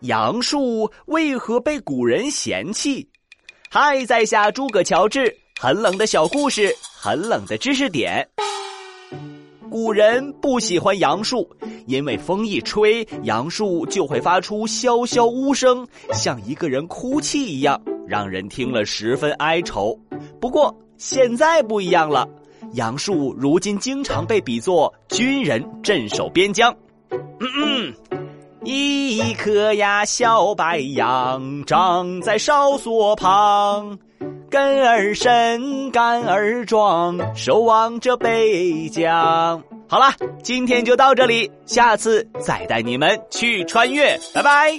杨树为何被古人嫌弃？嗨，在下诸葛乔治，很冷的小故事，很冷的知识点。古人不喜欢杨树，因为风一吹，杨树就会发出萧萧呜声，像一个人哭泣一样，让人听了十分哀愁。不过现在不一样了，杨树如今经常被比作军人镇守边疆。嗯嗯，一颗呀小白杨，长在哨所旁。根儿深，干儿壮，守望着北疆。好了，今天就到这里，下次再带你们去穿越，拜拜。